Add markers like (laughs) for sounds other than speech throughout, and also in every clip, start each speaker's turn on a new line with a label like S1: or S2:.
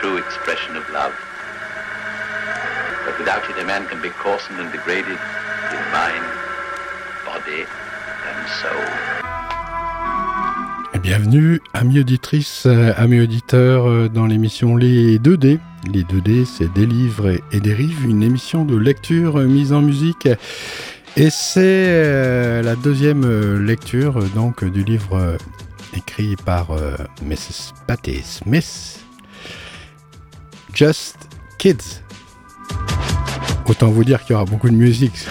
S1: true expression of love. But without it, a man can be coarsened and degraded in mind, body, and soul.
S2: Bienvenue, amis auditrices, amis auditeurs, euh, dans l'émission Les 2D. Les 2D, c'est des livres et des rives, une émission de lecture mise en musique. Et c'est euh, la deuxième euh, lecture donc du livre écrit par Mrs. Patty Smith, Just Kids. Autant vous dire qu'il y aura beaucoup de musique.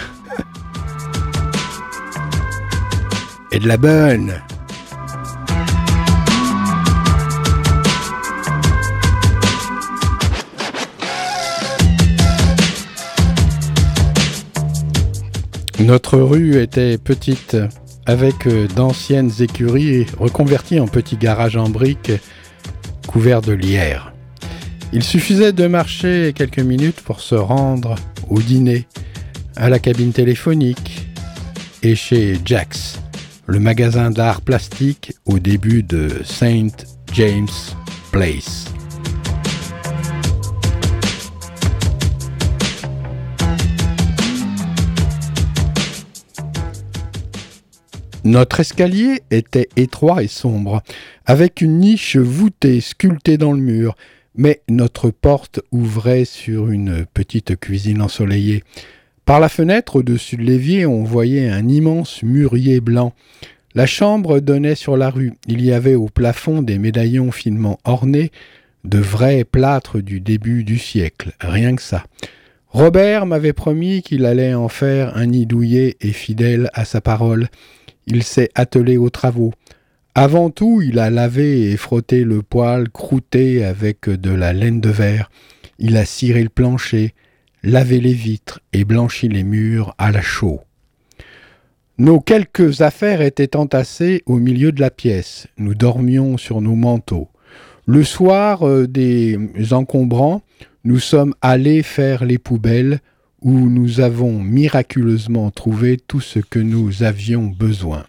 S2: Et de la bonne. Notre rue était petite, avec d'anciennes écuries reconverties en petits garages en briques couverts de lierre. Il suffisait de marcher quelques minutes pour se rendre au dîner, à la cabine téléphonique et chez Jack's, le magasin d'art plastique au début de St. James Place. Notre escalier était étroit et sombre, avec une niche voûtée sculptée dans le mur, mais notre porte ouvrait sur une petite cuisine ensoleillée. Par la fenêtre au-dessus de l'évier, on voyait un immense mûrier blanc. La chambre donnait sur la rue. Il y avait au plafond des médaillons finement ornés, de vrais plâtres du début du siècle, rien que ça. Robert m'avait promis qu'il allait en faire un nid douillet et fidèle à sa parole il s'est attelé aux travaux. Avant tout, il a lavé et frotté le poêle croûté avec de la laine de verre. Il a ciré le plancher, lavé les vitres et blanchi les murs à la chaux. Nos quelques affaires étaient entassées au milieu de la pièce. Nous dormions sur nos manteaux. Le soir euh, des encombrants, nous sommes allés faire les poubelles où nous avons miraculeusement trouvé tout ce que nous avions besoin.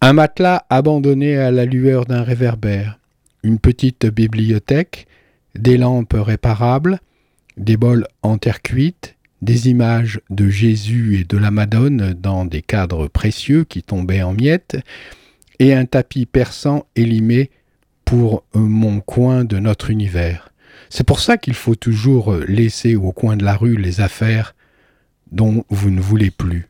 S2: Un matelas abandonné à la lueur d'un réverbère, une petite bibliothèque, des lampes réparables, des bols en terre cuite, des images de Jésus et de la Madone dans des cadres précieux qui tombaient en miettes, et un tapis persan élimé pour mon coin de notre univers. C'est pour ça qu'il faut toujours laisser au coin de la rue les affaires dont vous ne voulez plus.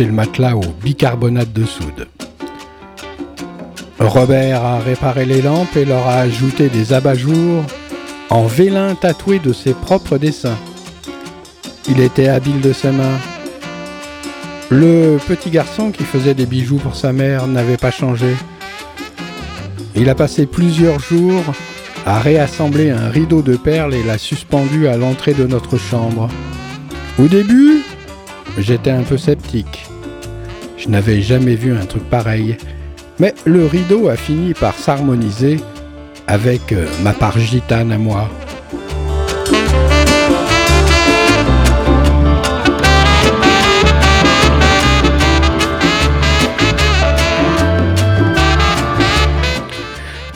S2: Le matelas au bicarbonate de soude. Robert a réparé les lampes et leur a ajouté des abat-jours en vélin tatoué de ses propres dessins. Il était habile de ses mains. Le petit garçon qui faisait des bijoux pour sa mère n'avait pas changé. Il a passé plusieurs jours à réassembler un rideau de perles et l'a suspendu à l'entrée de notre chambre. Au début, j'étais un peu sceptique. Je n'avais jamais vu un truc pareil. Mais le rideau a fini par s'harmoniser avec euh, ma part gitane à moi.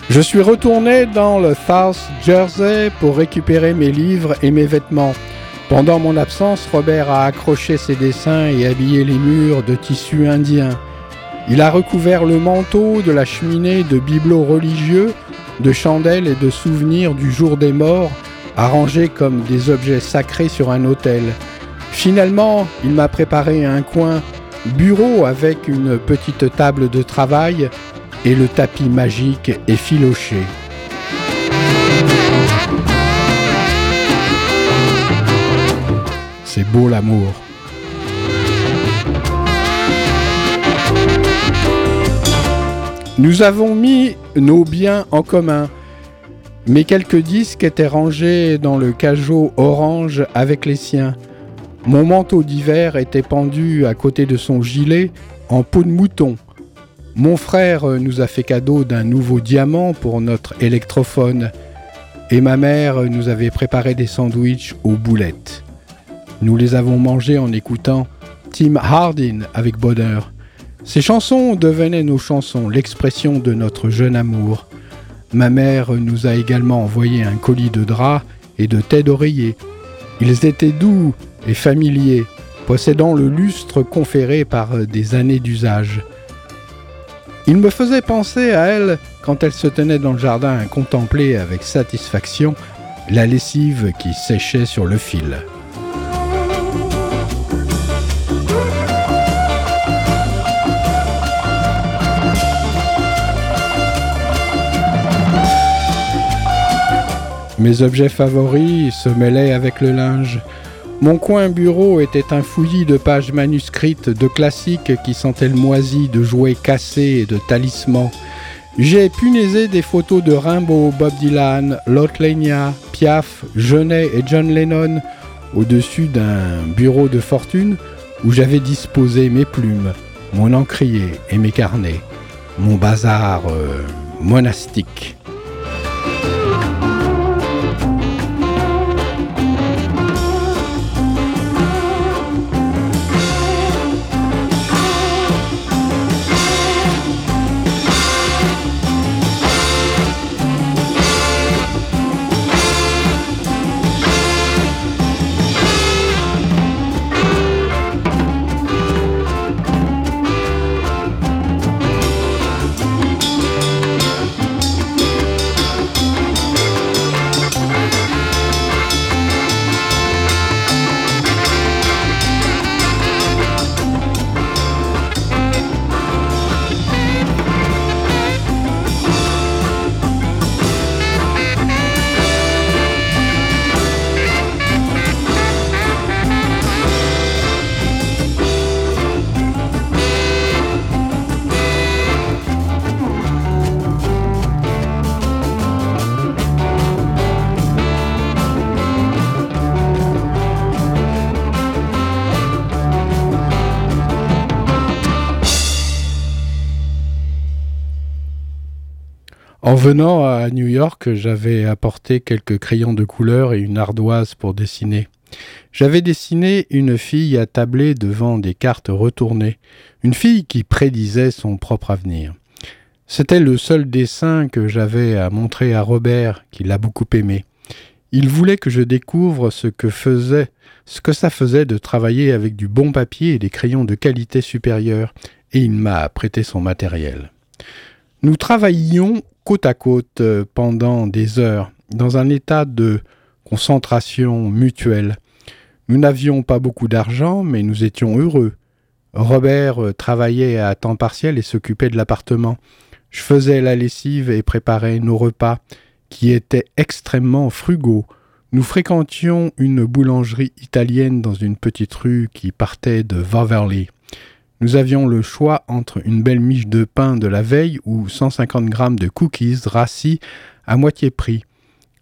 S2: Je suis retourné dans le South Jersey pour récupérer mes livres et mes vêtements. Pendant mon absence, Robert a accroché ses dessins et habillé les murs de tissu indien. Il a recouvert le manteau de la cheminée de bibelots religieux, de chandelles et de souvenirs du jour des morts, arrangés comme des objets sacrés sur un autel. Finalement, il m'a préparé un coin bureau avec une petite table de travail et le tapis magique effiloché. Beau l'amour. Nous avons mis nos biens en commun. Mes quelques disques étaient rangés dans le cajot orange avec les siens. Mon manteau d'hiver était pendu à côté de son gilet en peau de mouton. Mon frère nous a fait cadeau d'un nouveau diamant pour notre électrophone et ma mère nous avait préparé des sandwichs aux boulettes. Nous les avons mangés en écoutant Tim Hardin avec bonheur. Ces chansons devenaient nos chansons, l'expression de notre jeune amour. Ma mère nous a également envoyé un colis de draps et de têtes d'oreiller. Ils étaient doux et familiers, possédant le lustre conféré par des années d'usage. Il me faisait penser à elle quand elle se tenait dans le jardin à contempler avec satisfaction la lessive qui séchait sur le fil. Mes objets favoris se mêlaient avec le linge. Mon coin bureau était un fouillis de pages manuscrites de classiques qui sentaient le moisi de jouets cassés et de talismans. J'ai punaisé des photos de Rimbaud, Bob Dylan, Lot Piaf, Genet et John Lennon au-dessus d'un bureau de fortune où j'avais disposé mes plumes, mon encrier et mes carnets, mon bazar euh, monastique. Venant à New York, j'avais apporté quelques crayons de couleur et une ardoise pour dessiner. J'avais dessiné une fille attablée devant des cartes retournées, une fille qui prédisait son propre avenir. C'était le seul dessin que j'avais à montrer à Robert, qui l'a beaucoup aimé. Il voulait que je découvre ce que faisait, ce que ça faisait de travailler avec du bon papier et des crayons de qualité supérieure, et il m'a prêté son matériel. Nous travaillions côte à côte euh, pendant des heures, dans un état de concentration mutuelle. Nous n'avions pas beaucoup d'argent, mais nous étions heureux. Robert euh, travaillait à temps partiel et s'occupait de l'appartement. Je faisais la lessive et préparais nos repas, qui étaient extrêmement frugaux. Nous fréquentions une boulangerie italienne dans une petite rue qui partait de Waverly. Nous avions le choix entre une belle miche de pain de la veille ou 150 grammes de cookies rassis à moitié prix.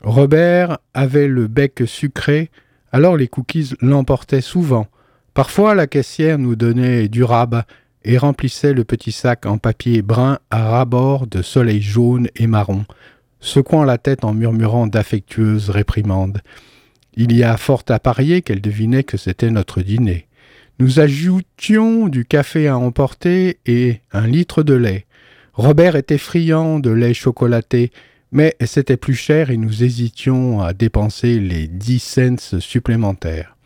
S2: Robert avait le bec sucré, alors les cookies l'emportaient souvent. Parfois la caissière nous donnait du rabat et remplissait le petit sac en papier brun à rabord de soleil jaune et marron, secouant la tête en murmurant d'affectueuses réprimandes. Il y a fort à parier qu'elle devinait que c'était notre dîner. Nous ajoutions du café à emporter et un litre de lait. Robert était friand de lait chocolaté, mais c'était plus cher et nous hésitions à dépenser les dix cents supplémentaires.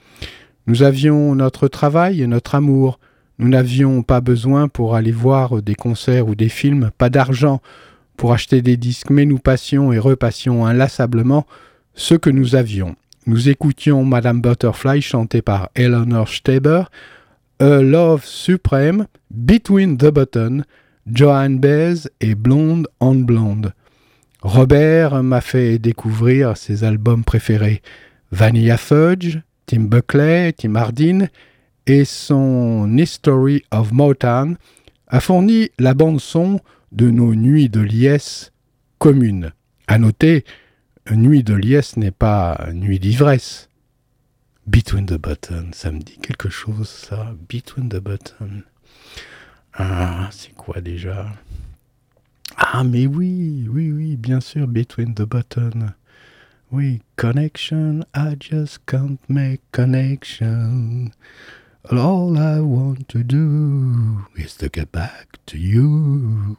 S2: Nous avions notre travail et notre amour. Nous n'avions pas besoin pour aller voir des concerts ou des films, pas d'argent pour acheter des disques, mais nous passions et repassions inlassablement ce que nous avions. Nous écoutions Madame Butterfly chantée par Eleanor Steber, A Love Supreme, Between the Buttons, Joan Baez et Blonde on Blonde. Robert m'a fait découvrir ses albums préférés Vanilla Fudge, Tim Buckley, Tim Hardin et son History of Motown a fourni la bande-son de nos nuits de liesse communes. À noter, nuit de liesse n'est pas nuit d'ivresse. Between the Buttons, ça me dit quelque chose, ça. Between the Buttons. Ah, c'est quoi déjà? Ah, mais oui, oui, oui, bien sûr, Between the Buttons. We connection, I just can't make connection. All I want to do is to get back to you.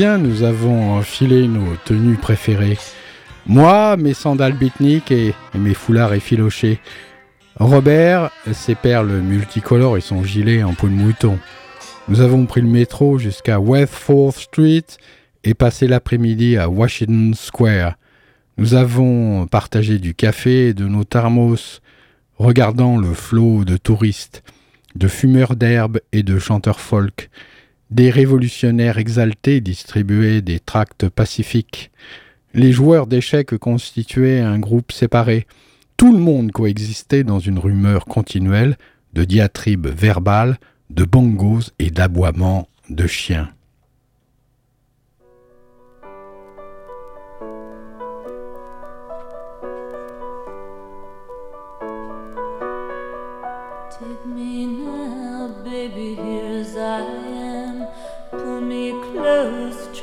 S2: nous avons enfilé nos tenues préférées. Moi, mes sandales et, et mes foulards effilochés. Robert, ses perles multicolores et son gilet en peau de mouton. Nous avons pris le métro jusqu'à West 4th Street et passé l'après-midi à Washington Square. Nous avons partagé du café et de nos thermos, regardant le flot de touristes, de fumeurs d'herbe et de chanteurs folk. Des révolutionnaires exaltés distribuaient des tracts pacifiques. Les joueurs d'échecs constituaient un groupe séparé. Tout le monde coexistait dans une rumeur continuelle de diatribes verbales, de bongos et d'aboiements de chiens.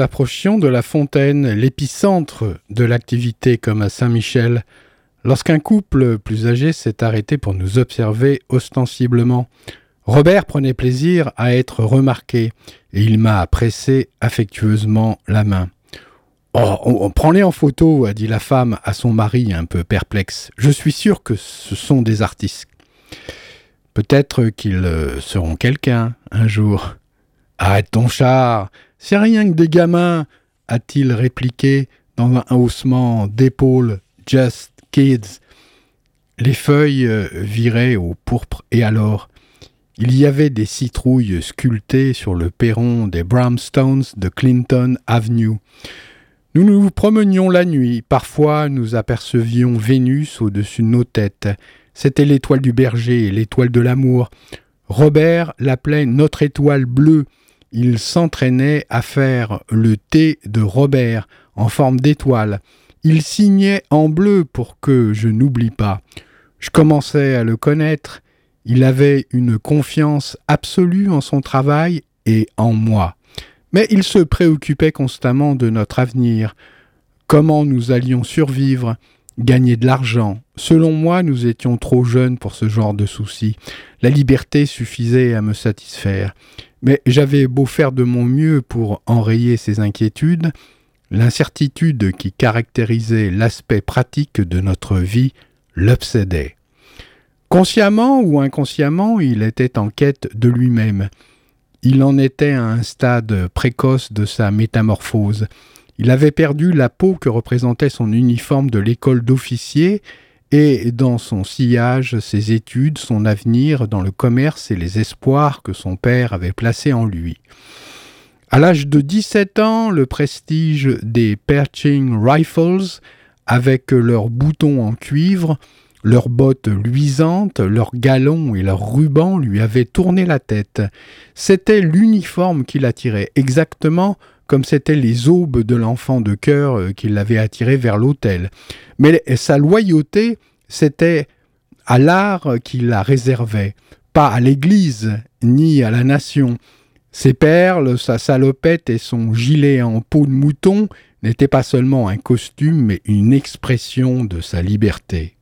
S2: Approchions de la fontaine, l'épicentre de l'activité comme à Saint-Michel, lorsqu'un couple plus âgé s'est arrêté pour nous observer ostensiblement. Robert prenait plaisir à être remarqué, et il m'a pressé affectueusement la main. Oh, on, prends-les en photo, a dit la femme à son mari un peu perplexe. Je suis sûr que ce sont des artistes. Peut-être qu'ils seront quelqu'un un jour. Arrête ton char, c'est rien que des gamins, a-t-il répliqué dans un haussement d'épaule. Just kids. Les feuilles euh, viraient au pourpre et alors il y avait des citrouilles sculptées sur le perron des Brownstones de Clinton Avenue. Nous nous promenions la nuit, parfois nous apercevions Vénus au-dessus de nos têtes. C'était l'étoile du berger l'étoile de l'amour. Robert l'appelait notre étoile bleue, il s'entraînait à faire le T de Robert en forme d'étoile. Il signait en bleu pour que je n'oublie pas. Je commençais à le connaître. Il avait une confiance absolue en son travail et en moi. Mais il se préoccupait constamment de notre avenir, comment nous allions survivre, gagner de l'argent, Selon moi, nous étions trop jeunes pour ce genre de soucis. La liberté suffisait à me satisfaire. Mais j'avais beau faire de mon mieux pour enrayer ces inquiétudes, l'incertitude qui caractérisait l'aspect pratique de notre vie l'obsédait. Consciemment ou inconsciemment, il était en quête de lui-même. Il en était à un stade précoce de sa métamorphose. Il avait perdu la peau que représentait son uniforme de l'école d'officier et dans son sillage ses études, son avenir dans le commerce et les espoirs que son père avait placés en lui. À l'âge de 17 ans, le prestige des Pershing Rifles, avec leurs boutons en cuivre, leurs bottes luisantes, leurs galons et leurs rubans lui avaient tourné la tête. C'était l'uniforme qui l'attirait, exactement comme c'étaient les aubes de l'enfant de cœur euh, qui l'avait attiré vers l'autel. Mais sa loyauté, c'était à l'art qui la réservait, pas à l'Église ni à la nation. Ses perles, sa salopette et son gilet en peau de mouton n'étaient pas seulement un costume, mais une expression de sa liberté.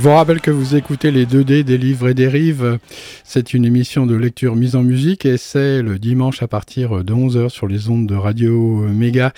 S2: Je vous rappelle que vous écoutez les 2D des livres et des rives. C'est une émission de lecture mise en musique et c'est le dimanche à partir de 11h sur les ondes de Radio Méga.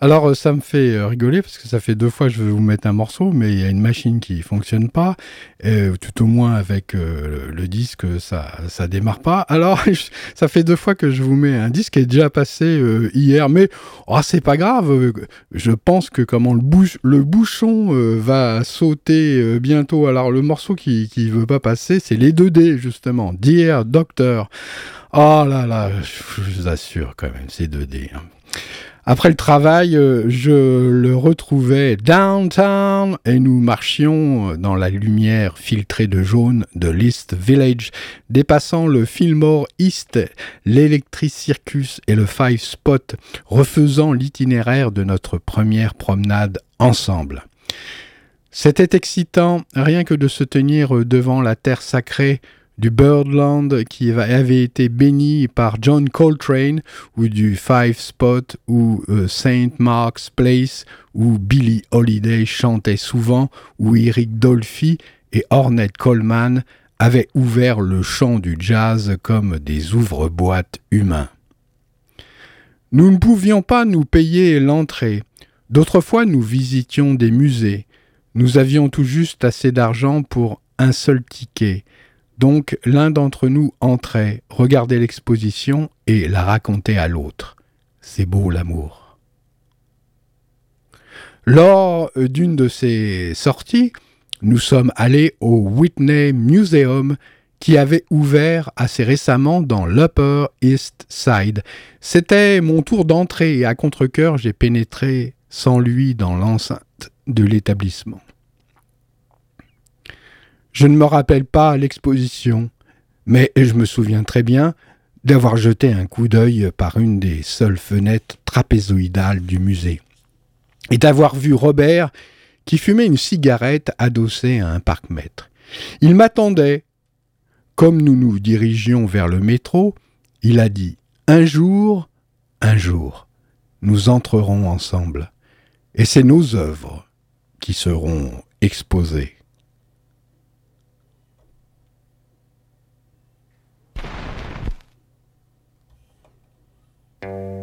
S2: Alors ça me fait rigoler parce que ça fait deux fois que je vais vous mettre un morceau, mais il y a une machine qui fonctionne pas, et tout au moins avec euh, le disque ça ça démarre pas. Alors (laughs) ça fait deux fois que je vous mets un disque qui est déjà passé euh, hier, mais oh, c'est pas grave. Je pense que comment le, bouchon euh, va sauter bientôt alors le morceau qui ne veut pas passer, c'est les 2D justement. Dear Doctor. Oh là là, je vous assure quand même, c'est 2D. Hein. Après le travail, euh, je le retrouvais downtown et nous marchions dans la lumière filtrée de jaune de l'East Village, dépassant le Fillmore East, l'Electric Circus et le Five Spot, refaisant l'itinéraire de notre première promenade ensemble. C'était excitant, rien que de se tenir devant la terre sacrée du Birdland qui avait été béni par John Coltrane, ou du Five Spot, ou euh, St. Mark's Place, où Billie Holiday chantait souvent, où Eric Dolphy et Ornette Coleman avaient ouvert le chant du jazz comme des ouvre-boîtes humains. Nous ne pouvions pas nous payer l'entrée. D'autres fois, nous visitions des musées, nous avions tout juste assez d'argent pour un seul ticket. Donc l'un d'entre nous entrait, regardait l'exposition et la racontait à l'autre. C'est beau l'amour. Lors d'une de ces sorties, nous sommes allés au Whitney Museum qui avait ouvert assez récemment dans l'Upper East Side. C'était mon tour d'entrée et à contre-coeur j'ai pénétré sans lui dans l'enceinte de l'établissement. Je ne me rappelle pas l'exposition, mais je me souviens très bien d'avoir jeté un coup d'œil par une des seules fenêtres trapézoïdales du musée, et d'avoir vu Robert qui fumait une cigarette adossée à un parc-mètre. Il m'attendait. Comme nous nous dirigions vers le métro, il a dit Un jour, un jour, nous entrerons ensemble, et c'est nos œuvres qui seront exposées. The fire.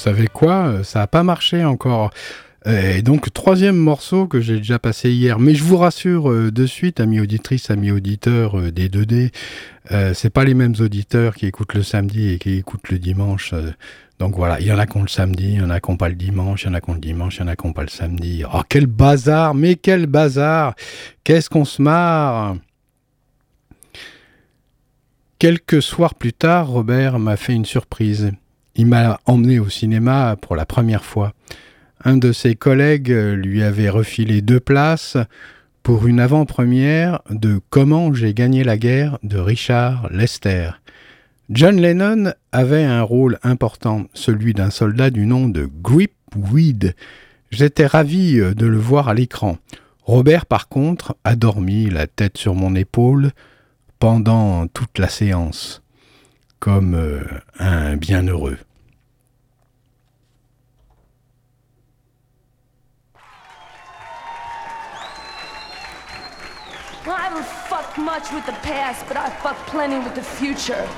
S2: Savez quoi euh, Ça n'a pas marché encore. Et donc, troisième morceau que j'ai déjà passé hier. Mais je vous rassure euh, de suite, amis auditrices, amis auditeurs euh, des 2D, c'est pas les mêmes auditeurs qui écoutent le samedi et qui écoutent le dimanche. donc voilà, il y en a qui ont le samedi, il y en a qui pas le dimanche, il y en a qui le dimanche, il y en a qui pas le samedi. Oh, quel bazar Mais quel bazar Qu'est-ce qu'on se marre Quelques soirs plus tard, Robert m'a fait une surprise. Il m'a emmené au cinéma pour la première fois. Un de ses collègues lui avait refilé deux places pour une avant-première de Comment j'ai gagné la guerre de Richard Lester. John Lennon avait un rôle important, celui d'un soldat du nom de Grip Weed. J'étais ravi de le voir à l'écran. Robert, par contre, a dormi, la tête sur mon épaule, pendant toute la séance, comme euh, un bienheureux.
S3: much with the past, but I fuck plenty with the future.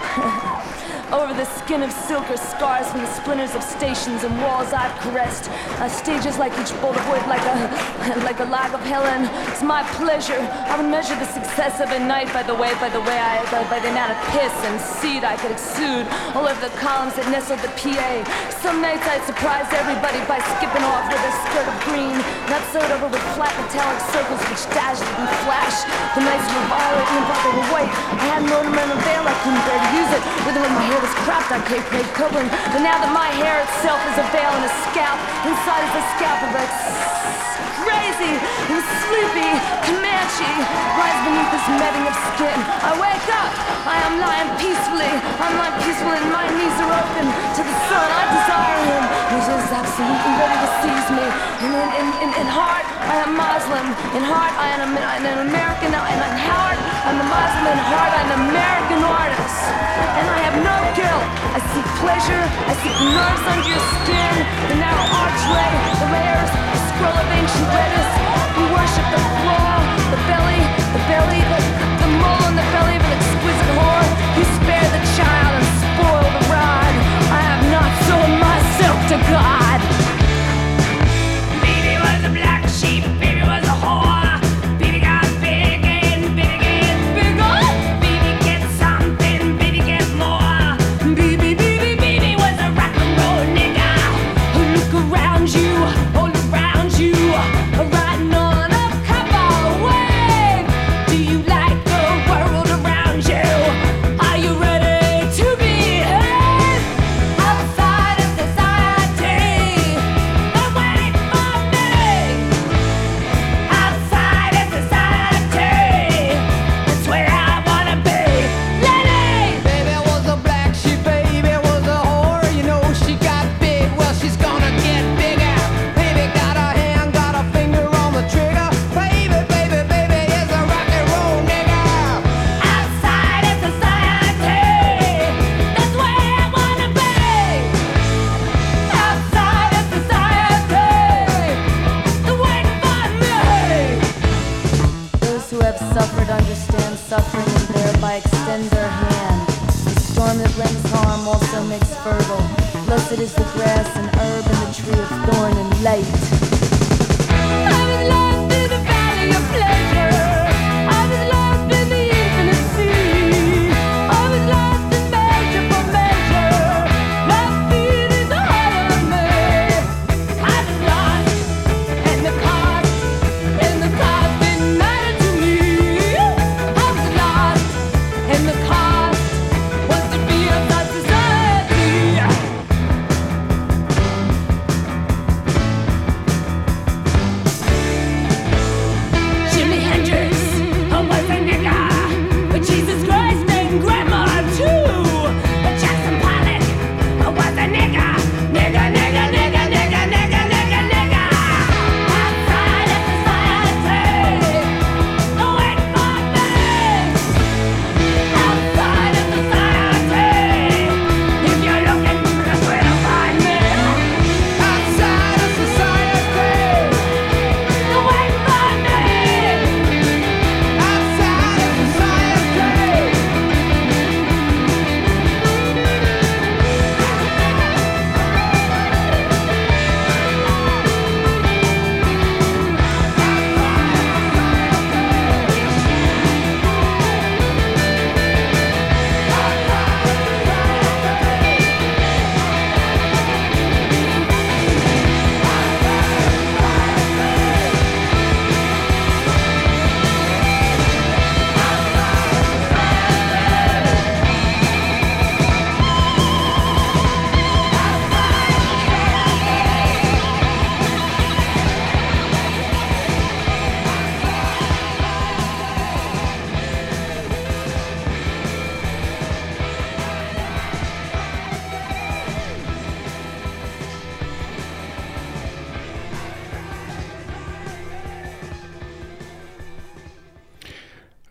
S3: (laughs) Over the skin of silk are scars from the splinters of stations and walls I've caressed. Uh, stages like each bolt of wood, like a (laughs) like a log of Helen. It's my pleasure. I would measure the success of a night by the way, by the way I, by, by the amount of piss and seed I could exude all over the columns that nestled the PA. Some nights I'd surprise everybody by skipping off with a skirt of green, not sewed over with flat metallic circles which dashed and flashed. The nights were violet and the were white. I had an ornamental veil, I couldn't use it. With when my hair was cropped, I Cape Craig Copeland. But now that my hair itself is a veil and a scalp, inside is a scalp of a crazy and sleepy Comanche lies beneath this netting of skin. I wake up, I am lying peacefully. I'm lying peacefully, and my knees are open to the sun. I desire him. He is absolutely ready to seize me. In, in, in, in heart, I am Muslim. In heart, I am an American. And in heart, I'm a Muslim. In heart, I'm an American artist. And I have no guilt. I seek pleasure. I seek nerves under your skin. The narrow archway, the layers, the scroll of ancient letters. Worship the the belly, the belly, the, the mole in the belly of an exquisite whore. You spare the child and spoil the rod. I have not sold myself to God.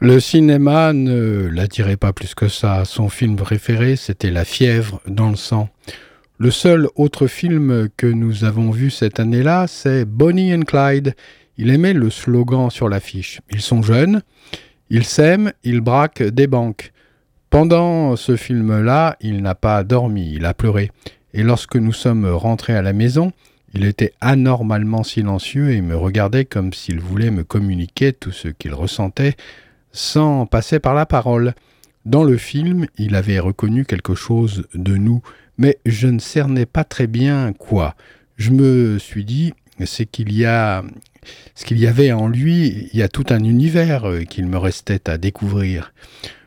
S2: Le cinéma ne l'attirait pas plus que ça. Son film préféré, c'était La fièvre dans le sang. Le seul autre film que nous avons vu cette année-là, c'est Bonnie and Clyde. Il aimait le slogan sur l'affiche. Ils sont jeunes, ils s'aiment, ils braquent des banques. Pendant ce film-là, il n'a pas dormi, il a pleuré. Et lorsque nous sommes rentrés à la maison, il était anormalement silencieux et me regardait comme s'il voulait me communiquer tout ce qu'il ressentait sans passer par la parole. Dans le film, il avait reconnu quelque chose de nous, mais je ne cernais pas très bien quoi. Je me suis dit, c'est qu'il y a ce qu'il y avait en lui, il y a tout un univers euh, qu'il me restait à découvrir.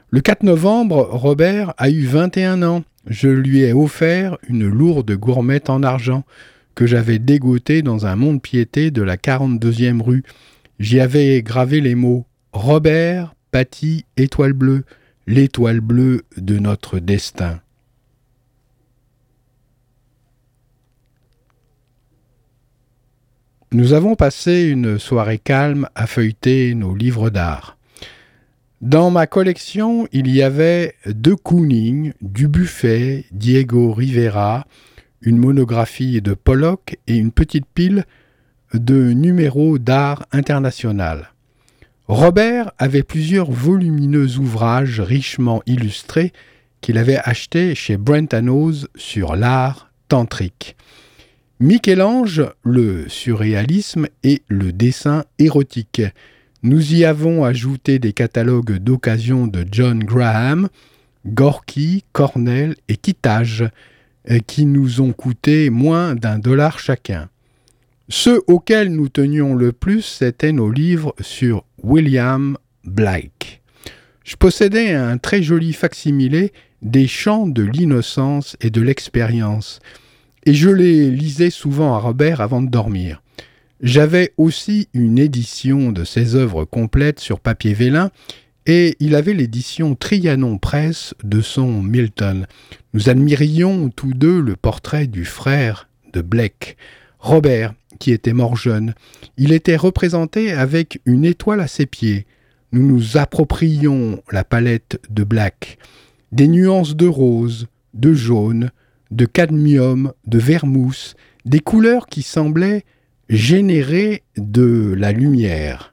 S2: Le 4 novembre, Robert a eu 21 ans. Je lui ai offert une lourde gourmette en argent que j'avais dégotée dans un mont-de-piété de la 42e rue. J'y avais gravé les mots Robert, Paty, étoile bleue, l'étoile bleue de notre destin. Nous avons passé une soirée calme à feuilleter nos livres d'art. Dans ma collection, il y avait deux Kooning, du Buffet, Diego Rivera, une monographie de Pollock et une petite pile de numéros d'art international. Robert avait plusieurs volumineux ouvrages richement illustrés qu'il avait achetés chez Brent sur l'art tantrique. Michel-Ange, le surréalisme et le dessin érotique. Nous y avons ajouté des catalogues d'occasion de John Graham, Gorky, Cornell et Kittage, euh, qui nous ont coûté moins d'un dollar chacun. Ceux auxquels nous tenions le plus, c'étaient nos livres sur William Blake. Je possédais un très joli facsimilé des chants de l'innocence et de l'expérience, et je les lisais souvent à Robert avant de dormir. J'avais aussi une édition de ses œuvres complètes sur papier vélin, et il avait l'édition Trianon Presse de son Milton. Nous admirions tous deux le portrait du frère de Blake, Robert, qui était mort jeune. Il était représenté avec une étoile à ses pieds. Nous nous approprions la palette de Black, des nuances de rose, de jaune, de cadmium, de vermouth, des couleurs qui semblaient générer de la lumière.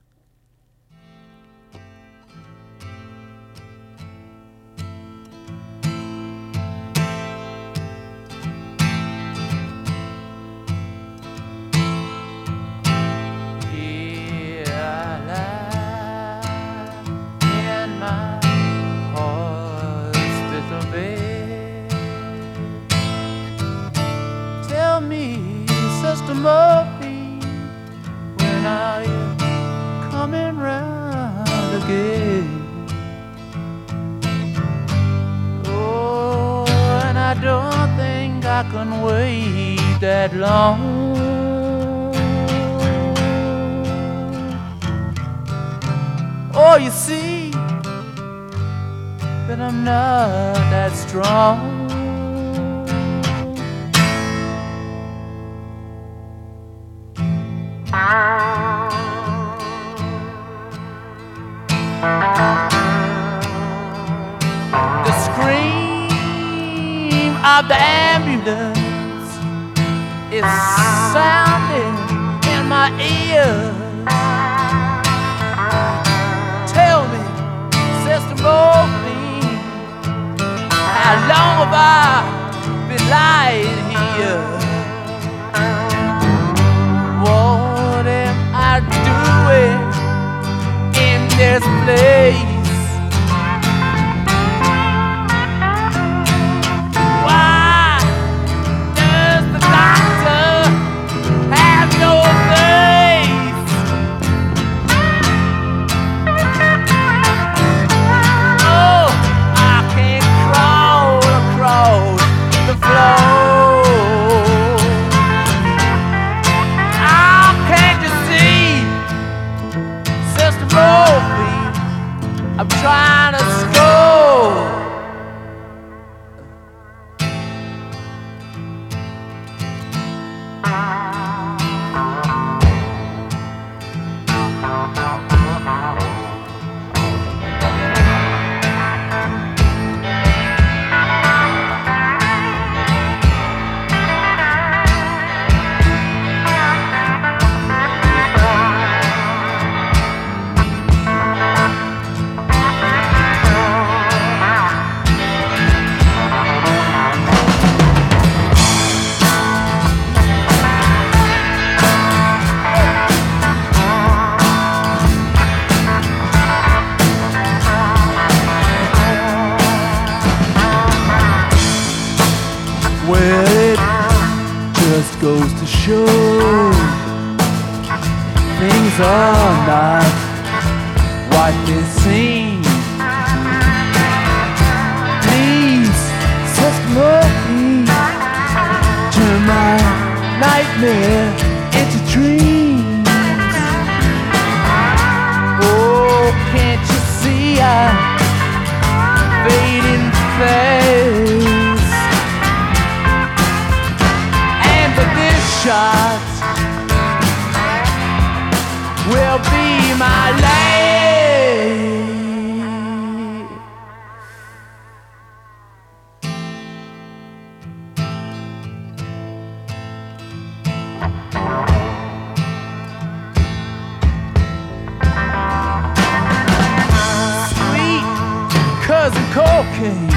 S4: Cocaine,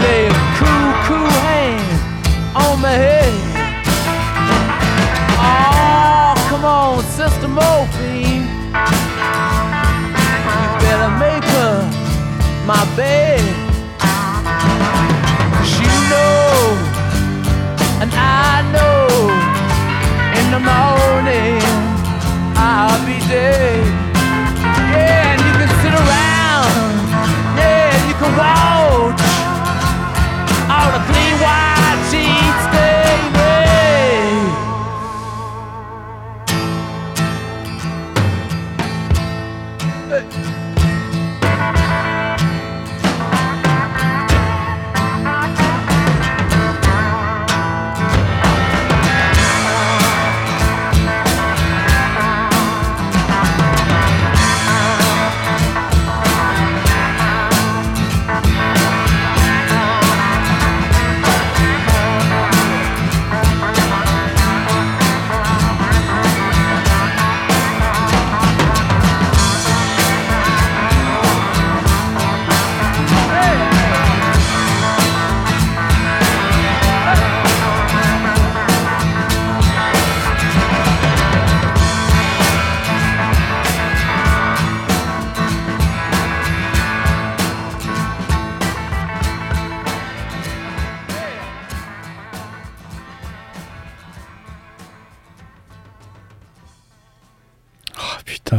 S4: lay a cool, cool hand on my head. Oh, come on, Sister Morphine. You better make her my bed.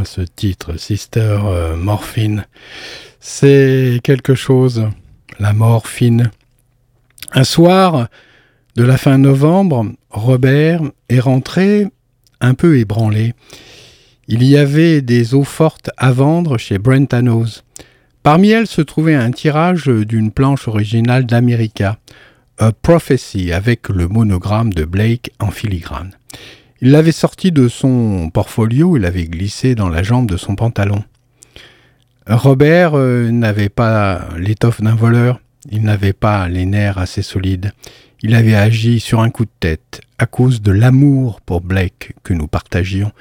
S2: Ce titre, Sister euh, Morphine, c'est quelque chose, la morphine. Un soir de la fin novembre, Robert est rentré un peu ébranlé. Il y avait des eaux fortes à vendre chez Brentanos. Parmi elles se trouvait un tirage d'une planche originale d'America, A Prophecy, avec le monogramme de Blake en filigrane. Il l'avait sorti de son portfolio et l'avait glissé dans la jambe de son pantalon. Robert euh, n'avait pas l'étoffe d'un voleur, il n'avait pas les nerfs assez solides. Il avait agi sur un coup de tête, à cause de l'amour pour Blake que nous partagions.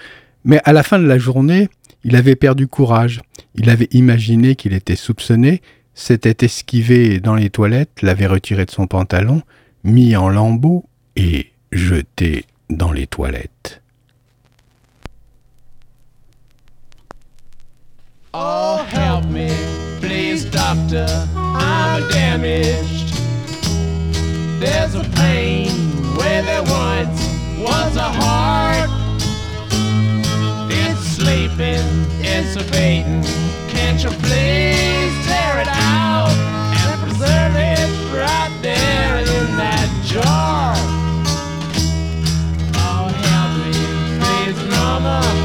S2: Mais à la fin de la journée, il avait perdu courage. Il avait imaginé qu'il était soupçonné, s'était esquivé dans les toilettes, l'avait retiré de son pantalon, mis en lambeaux et jeté dans les toilettes.
S4: Oh, help me, please, doctor. I'm damaged. There's a pain where there once was a heart. It's sleeping, it's abating. Can't you please tear it out and preserve it right there in that jar? Mama.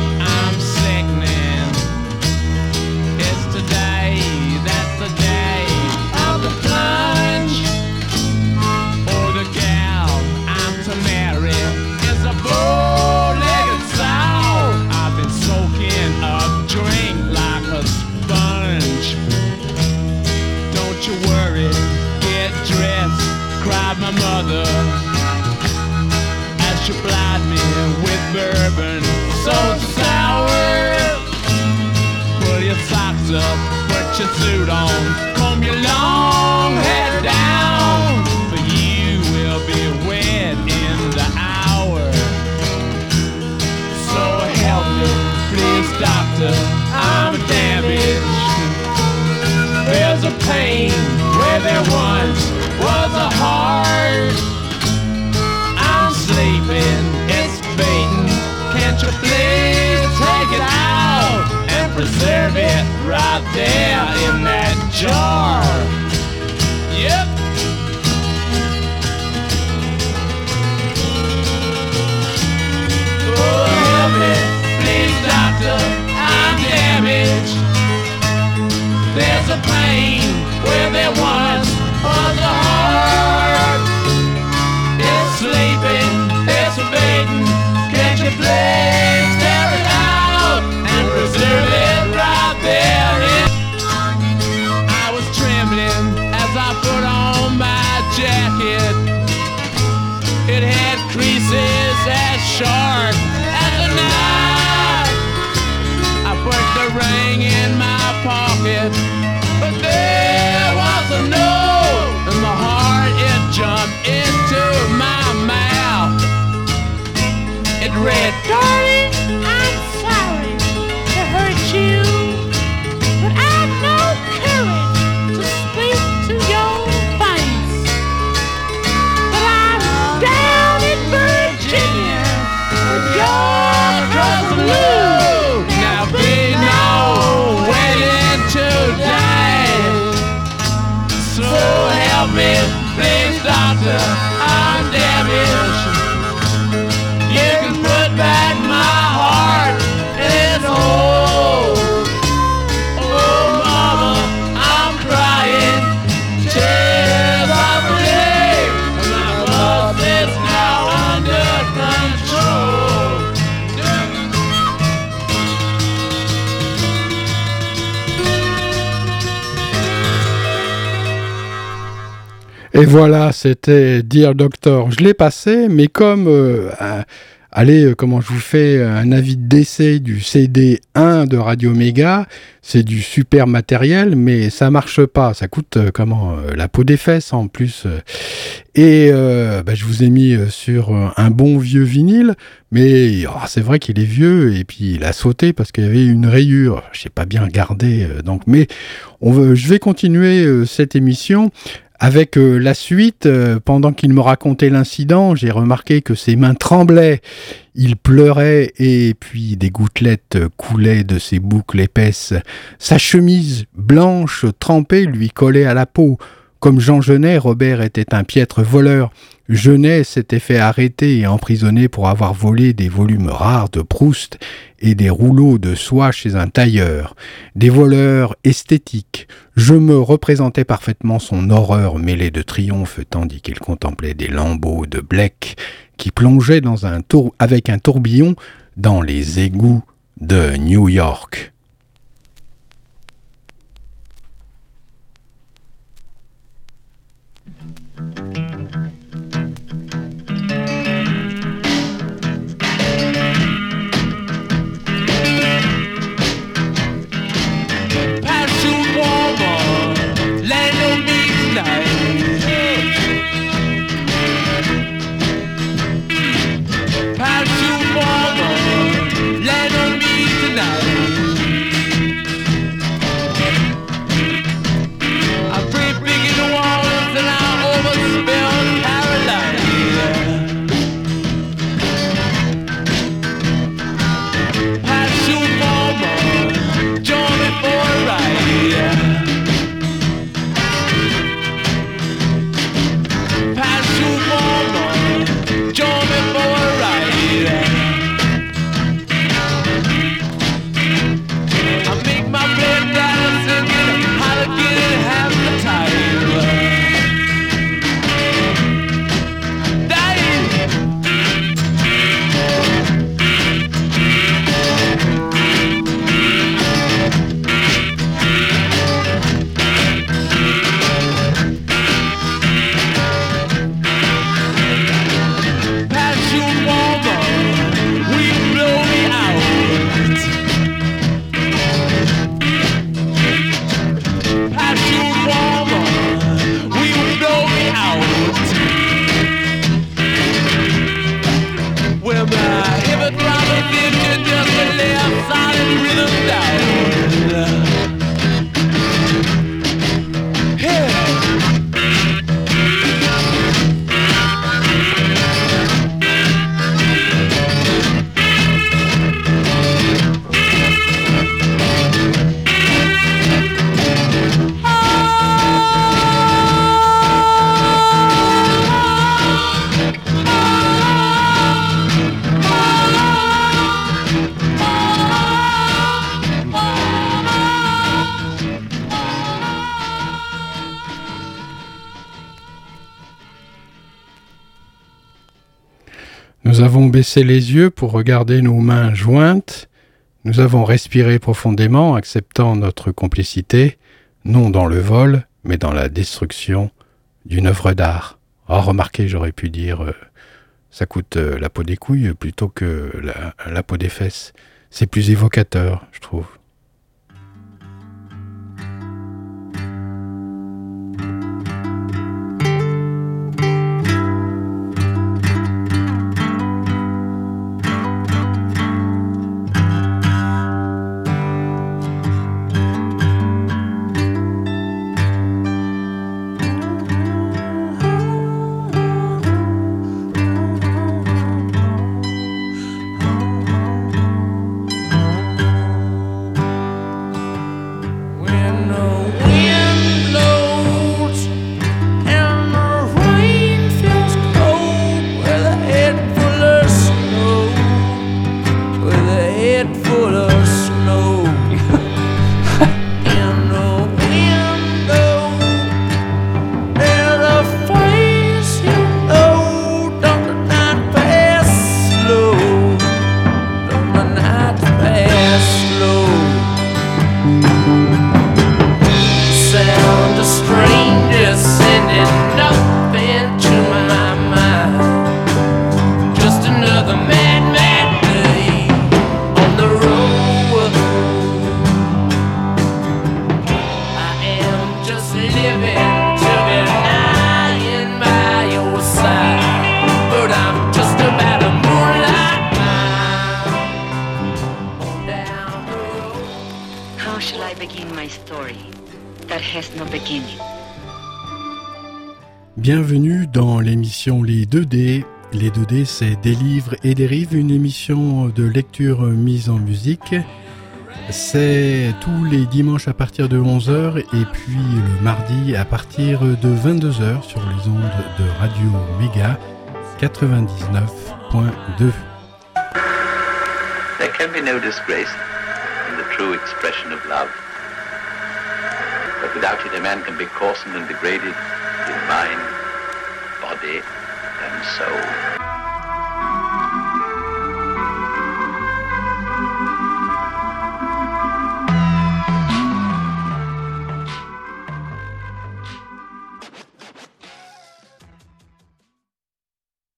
S4: pain where there once was a heart. I'm sleeping,
S5: it's beating. Can't you please take it out and preserve it right there in that
S4: jar? Voilà, c'était Dear Doctor. Je l'ai passé, mais comme, euh, allez, euh, comment je vous fais un avis de décès du CD1 de Radio Méga, c'est du super matériel, mais ça marche pas. Ça coûte euh, comment euh, la peau des fesses en plus. euh. Et euh, bah, je vous ai mis euh, sur euh, un bon vieux vinyle, mais oh, c'est vrai qu'il est vieux et puis il a sauté parce qu'il y avait une rayure. Je sais pas bien regardé, euh, donc, mais je vais continuer euh, cette émission avec euh, la suite, euh, pendant qu'il me racontait l'incident, j'ai remarqué que ses mains tremblaient, il pleurait et puis des gouttelettes euh, coulaient de ses boucles épaisses. Sa chemise blanche trempée lui collait à la peau. Comme Jean Genet, Robert était un piètre voleur. Genet s'était fait arrêter et emprisonner pour avoir volé des volumes rares de Proust et des rouleaux de soie chez un tailleur. Des voleurs esthétiques. Je me représentais parfaitement son horreur mêlée de triomphe tandis qu'il contemplait des lambeaux de Bleck qui plongeaient avec un tourbillon dans les égouts de New York. Les yeux pour regarder nos mains jointes. Nous avons respiré profondément, acceptant notre complicité, non dans le vol, mais dans la destruction d'une œuvre d'art. Ah, remarquez, j'aurais pu dire euh, ça coûte euh, la peau des couilles plutôt que la peau des fesses. C'est plus évocateur, je trouve. Des livres et des rives, une émission de lecture mise en musique. C'est tous les dimanches à partir de 11h et puis le mardi à partir de 22h sur les ondes de Radio Méga 99.2.
S1: There can be no disgrace in the true expression of love. But without it, a man can be coarsened and degraded in mind, body, and soul.